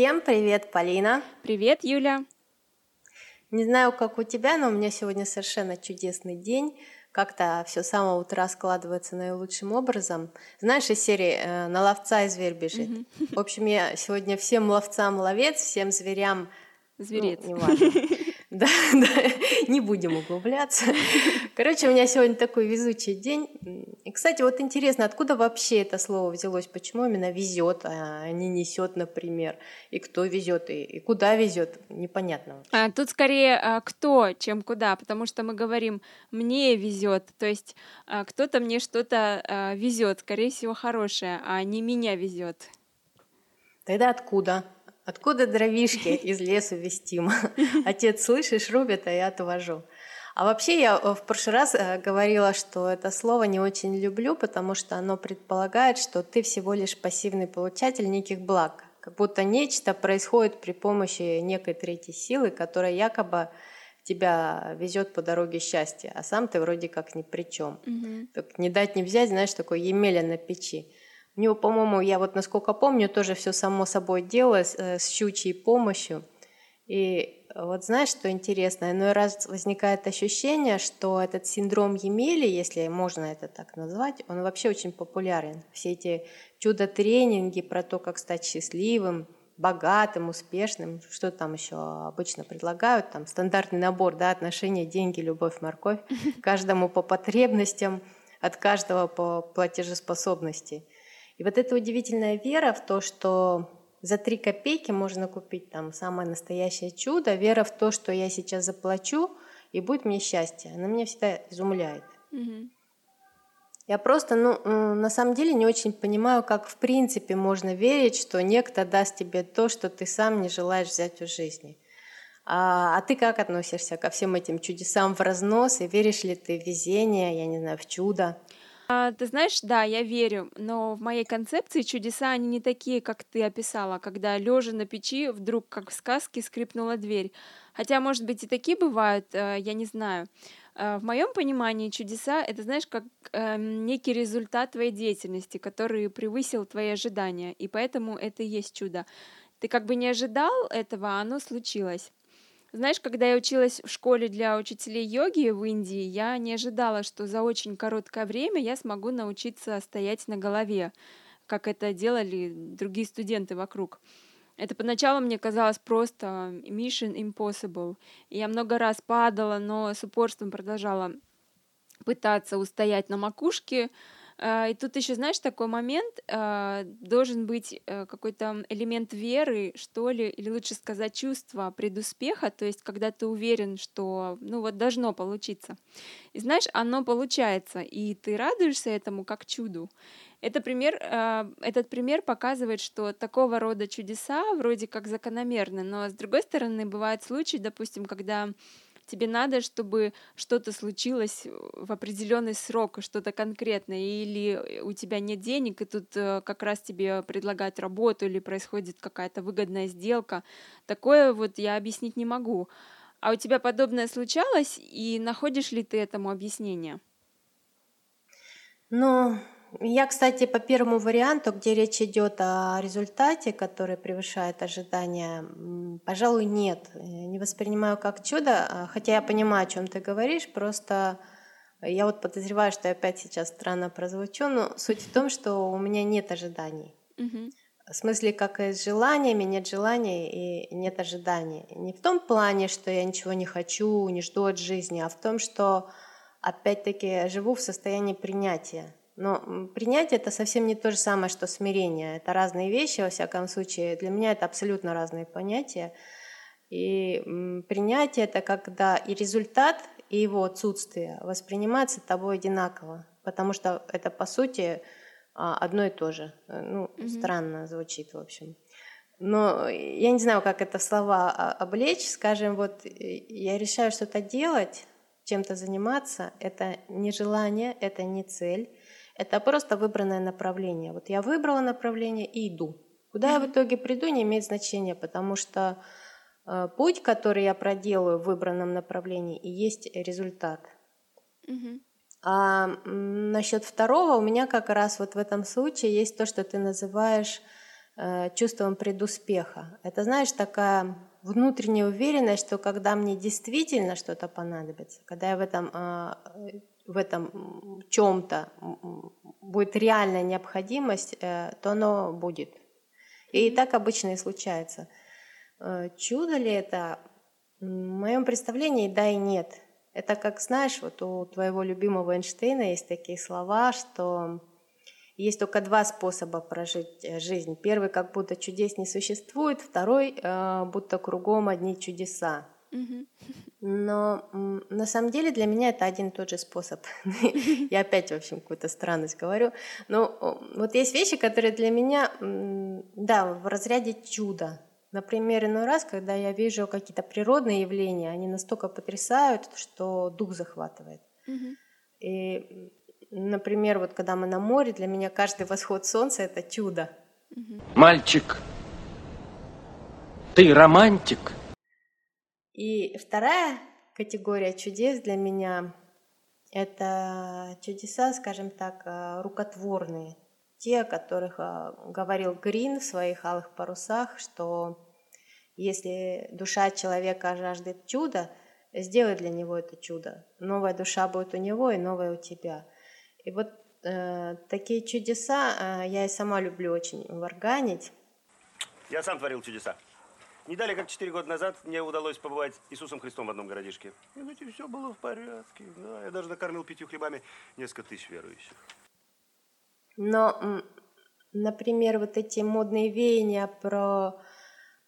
Всем, привет, Полина. Привет, Юля. Не знаю, как у тебя, но у меня сегодня совершенно чудесный день. Как-то все с самого утра складывается наилучшим образом. Знаешь, из серии э, «На ловца и зверь бежит». В общем, я сегодня всем ловцам ловец, всем зверям Зверец. Ну, неважно. Да, да, не будем углубляться. Короче, у меня сегодня такой везучий день. И, кстати, вот интересно, откуда вообще это слово взялось? Почему именно везет, а не несет, например? И кто везет, и, и куда везет? Непонятно. А, тут скорее а, кто, чем куда, потому что мы говорим мне везет, то есть а, кто-то мне что-то а, везет, скорее всего, хорошее, а не меня везет. Тогда откуда? Откуда дровишки из лесу вестим? Отец, слышишь, рубит, а я отвожу. А вообще я э, в прошлый раз э, говорила, что это слово не очень люблю, потому что оно предполагает, что ты всего лишь пассивный получатель неких благ. Как будто нечто происходит при помощи некой третьей силы, которая якобы тебя везет по дороге счастья, а сам ты вроде как ни при чем. Угу. Так не дать не взять, знаешь, такой Емеля на печи. У него, по-моему, я вот насколько помню, тоже все само собой делалось э, с щучьей помощью. И вот знаешь, что интересно, иной раз возникает ощущение, что этот синдром Емели, если можно это так назвать, он вообще очень популярен. Все эти чудо-тренинги про то, как стать счастливым, богатым, успешным, что там еще обычно предлагают, там стандартный набор, да, отношения, деньги, любовь, морковь, каждому по потребностям, от каждого по платежеспособности – и вот эта удивительная вера в то, что за три копейки можно купить там самое настоящее чудо, вера в то, что я сейчас заплачу, и будет мне счастье, она меня всегда изумляет. Угу. Я просто, ну, на самом деле не очень понимаю, как в принципе можно верить, что некто даст тебе то, что ты сам не желаешь взять в жизни. А, а ты как относишься ко всем этим чудесам в разнос? И веришь ли ты в везение, я не знаю, в чудо? А, ты знаешь, да, я верю, но в моей концепции чудеса, они не такие, как ты описала, когда лежа на печи вдруг, как в сказке, скрипнула дверь. Хотя, может быть, и такие бывают, э, я не знаю. Э, в моем понимании чудеса — это, знаешь, как э, некий результат твоей деятельности, который превысил твои ожидания, и поэтому это и есть чудо. Ты как бы не ожидал этого, а оно случилось. Знаешь, когда я училась в школе для учителей йоги в Индии, я не ожидала, что за очень короткое время я смогу научиться стоять на голове, как это делали другие студенты вокруг. Это поначалу мне казалось просто mission impossible. Я много раз падала, но с упорством продолжала пытаться устоять на макушке, и тут еще, знаешь, такой момент, а, должен быть э, какой-то элемент веры, что ли, или лучше сказать чувства предуспеха, то есть когда ты уверен, что, ну вот, должно получиться. И знаешь, оно получается, и ты радуешься этому как чуду. Это пример, а, этот пример показывает, что такого рода чудеса вроде как закономерны, но с другой стороны бывают случаи, допустим, когда тебе надо, чтобы что-то случилось в определенный срок, что-то конкретное, или у тебя нет денег, и тут э, как раз тебе предлагают работу, или происходит какая-то выгодная сделка. Такое вот я объяснить не могу. А у тебя подобное случалось, и находишь ли ты этому объяснение? Ну, я, кстати, по первому варианту, где речь идет о результате, который превышает ожидания, пожалуй, нет. Не воспринимаю как чудо, а, хотя я понимаю, о чем ты говоришь, просто я вот подозреваю, что я опять сейчас странно прозвучу, но суть в том, что у меня нет ожиданий. Угу. В смысле, как и с желаниями, нет желаний и нет ожиданий. Не в том плане, что я ничего не хочу, не жду от жизни, а в том, что опять-таки живу в состоянии принятия. Но принятие это совсем не то же самое, что смирение. Это разные вещи, во всяком случае. Для меня это абсолютно разные понятия. И принятие это когда и результат, и его отсутствие воспринимается тобой одинаково. Потому что это, по сути, а, одно и то же. Э, ну, mm-hmm. странно звучит, в общем. Но я не знаю, как это в слова а, облечь. Скажем, вот я решаю что-то делать, чем-то заниматься. Это не желание, это не цель это просто выбранное направление. Вот я выбрала направление и иду. Куда я в итоге приду, не имеет значения, потому что э, путь, который я проделаю в выбранном направлении, и есть результат. Угу. А насчет второго, у меня как раз вот в этом случае есть то, что ты называешь э, чувством предуспеха. Это, знаешь, такая внутренняя уверенность, что когда мне действительно что-то понадобится, когда я в этом, э, в этом чем-то будет реальная необходимость, э, то оно будет. И так обычно и случается. Э, чудо ли это? В моем представлении да и нет. Это как, знаешь, вот у твоего любимого Эйнштейна есть такие слова, что есть только два способа прожить э, жизнь. Первый, как будто чудес не существует, второй, будто кругом одни чудеса. Но на самом деле для меня это один и тот же способ. Я опять, в общем, какую-то странность говорю. Но вот есть вещи, которые для меня, да, в разряде чуда. Например, иной раз, когда я вижу какие-то природные явления, они настолько потрясают, что дух захватывает. И, например, вот когда мы на море, для меня каждый восход солнца это чудо. Мальчик, ты романтик. И вторая категория чудес для меня – это чудеса, скажем так, э, рукотворные. Те, о которых э, говорил Грин в своих «Алых парусах», что если душа человека жаждет чуда, сделай для него это чудо. Новая душа будет у него и новая у тебя. И вот э, такие чудеса э, я и сама люблю очень варганить. Я сам творил чудеса. Не далее, как четыре года назад, мне удалось побывать Иисусом Христом в одном городишке. И знаете, все было в порядке. Да, я даже накормил пятью хлебами несколько тысяч верующих. Но, например, вот эти модные веяния про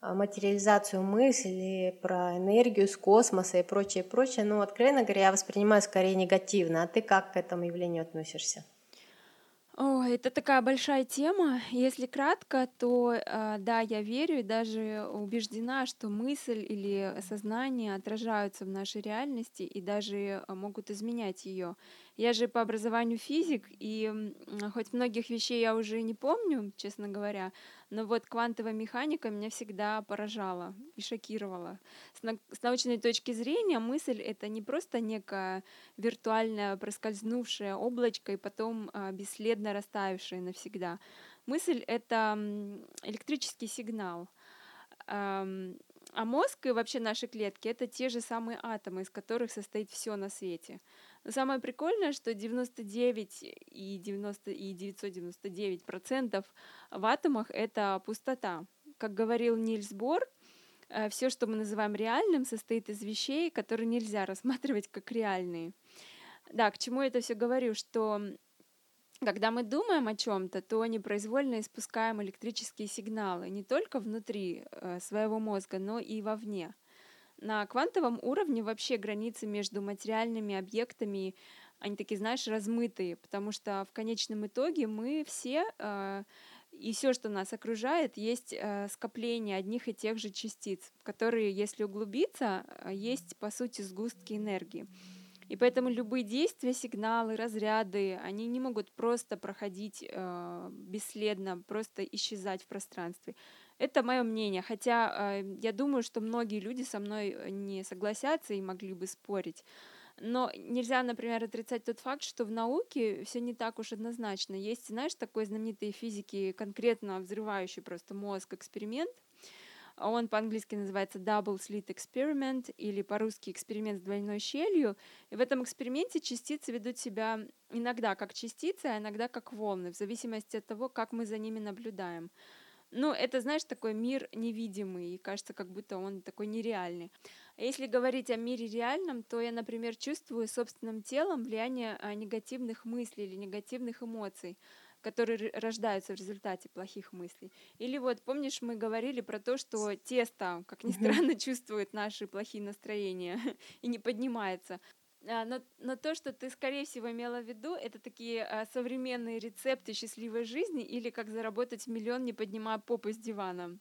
а, материализацию мысли, про энергию с космоса и прочее, прочее, ну, откровенно говоря, я воспринимаю скорее негативно. А ты как к этому явлению относишься? О, это такая большая тема. Если кратко, то э, да, я верю и даже убеждена, что мысль или сознание отражаются в нашей реальности и даже э, могут изменять ее. Я же по образованию физик, и хоть многих вещей я уже не помню, честно говоря, но вот квантовая механика меня всегда поражала и шокировала. С, на- с научной точки зрения мысль — это не просто некое виртуальное проскользнувшее облачко и потом а, бесследно растаявшее навсегда. Мысль — это электрический сигнал. А мозг и вообще наши клетки — это те же самые атомы, из которых состоит все на свете. Но самое прикольное, что 99 и, 90, и 999 процентов в атомах — это пустота. Как говорил Нильс Бор, э, все, что мы называем реальным, состоит из вещей, которые нельзя рассматривать как реальные. Да, к чему я это все говорю, что когда мы думаем о чем-то, то непроизвольно испускаем электрические сигналы не только внутри э, своего мозга, но и вовне. На квантовом уровне вообще границы между материальными объектами, они такие, знаешь, размытые, потому что в конечном итоге мы все э, и все, что нас окружает, есть э, скопление одних и тех же частиц, которые, если углубиться, есть, по сути, сгустки энергии. И поэтому любые действия, сигналы, разряды, они не могут просто проходить э, бесследно, просто исчезать в пространстве. Это мое мнение, хотя э, я думаю, что многие люди со мной э, не согласятся и могли бы спорить. Но нельзя, например, отрицать тот факт, что в науке все не так уж однозначно. Есть, знаешь, такой знаменитый физики, конкретно взрывающий просто мозг эксперимент. Он по-английски называется Double Slit Experiment или по-русски эксперимент с двойной щелью. И в этом эксперименте частицы ведут себя иногда как частицы, а иногда как волны, в зависимости от того, как мы за ними наблюдаем. Ну, это, знаешь, такой мир невидимый, и кажется, как будто он такой нереальный. А если говорить о мире реальном, то я, например, чувствую собственным телом влияние а, негативных мыслей или негативных эмоций, которые рождаются в результате плохих мыслей. Или вот, помнишь, мы говорили про то, что тесто, как ни странно, чувствует наши плохие настроения и не поднимается. А, но, но то, что ты, скорее всего, имела в виду, это такие а, современные рецепты счастливой жизни или как заработать миллион, не поднимая попы с дивана.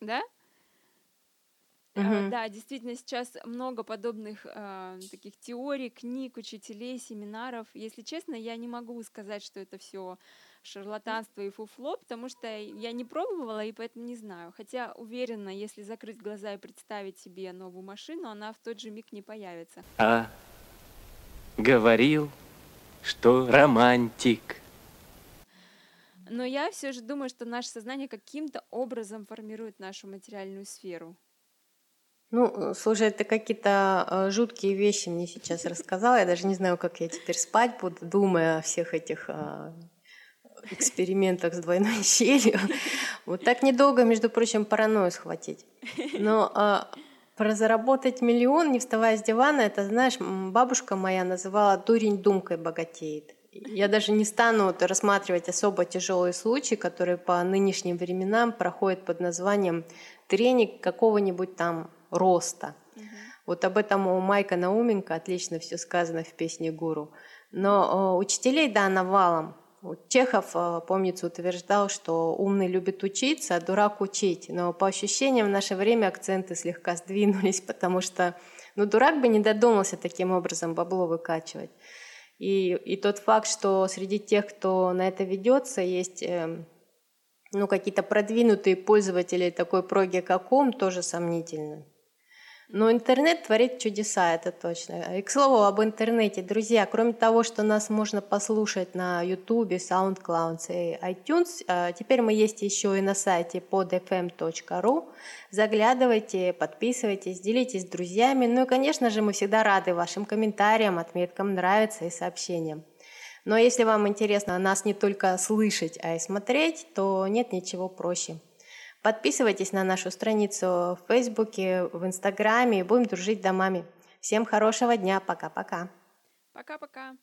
Да? Uh-huh. Да, действительно, сейчас много подобных э, таких теорий, книг, учителей, семинаров. Если честно, я не могу сказать, что это все шарлатанство и фуфло, потому что я не пробовала и поэтому не знаю. Хотя уверена, если закрыть глаза и представить себе новую машину, она в тот же миг не появится. А говорил, что романтик. Но я все же думаю, что наше сознание каким-то образом формирует нашу материальную сферу. Ну, э, слушай, ты какие-то э, жуткие вещи мне сейчас рассказала. Я даже не знаю, как я теперь спать буду, думая о всех этих э, экспериментах с двойной щелью. Вот так недолго, между прочим, паранойю схватить. Но э, про заработать миллион, не вставая с дивана, это, знаешь, бабушка моя называла «дурень думкой богатеет». Я даже не стану рассматривать особо тяжелые случаи, которые по нынешним временам проходят под названием тренинг какого-нибудь там роста. Угу. Вот об этом у Майка Науменко отлично все сказано в песне «Гуру». Но учителей, да, навалом. Чехов, э, помнится, утверждал, что умный любит учиться, а дурак учить. Но по ощущениям в наше время акценты слегка сдвинулись, потому что ну, дурак бы не додумался таким образом бабло выкачивать. И, и тот факт, что среди тех, кто на это ведется, есть э, ну, какие-то продвинутые пользователи такой проги, как ум, тоже сомнительно. Но интернет творит чудеса, это точно. И к слову об интернете, друзья, кроме того, что нас можно послушать на YouTube, SoundCloud и iTunes, э, теперь мы есть еще и на сайте podfm.ru. Заглядывайте, подписывайтесь, делитесь с друзьями. Ну и, конечно же, мы всегда рады вашим комментариям, отметкам «нравится» и сообщениям. Но если вам интересно нас не только слышать, а и смотреть, то нет ничего проще – Подписывайтесь на нашу страницу в Фейсбуке, в Инстаграме. Будем дружить домами. Всем хорошего дня. Пока-пока. Пока-пока.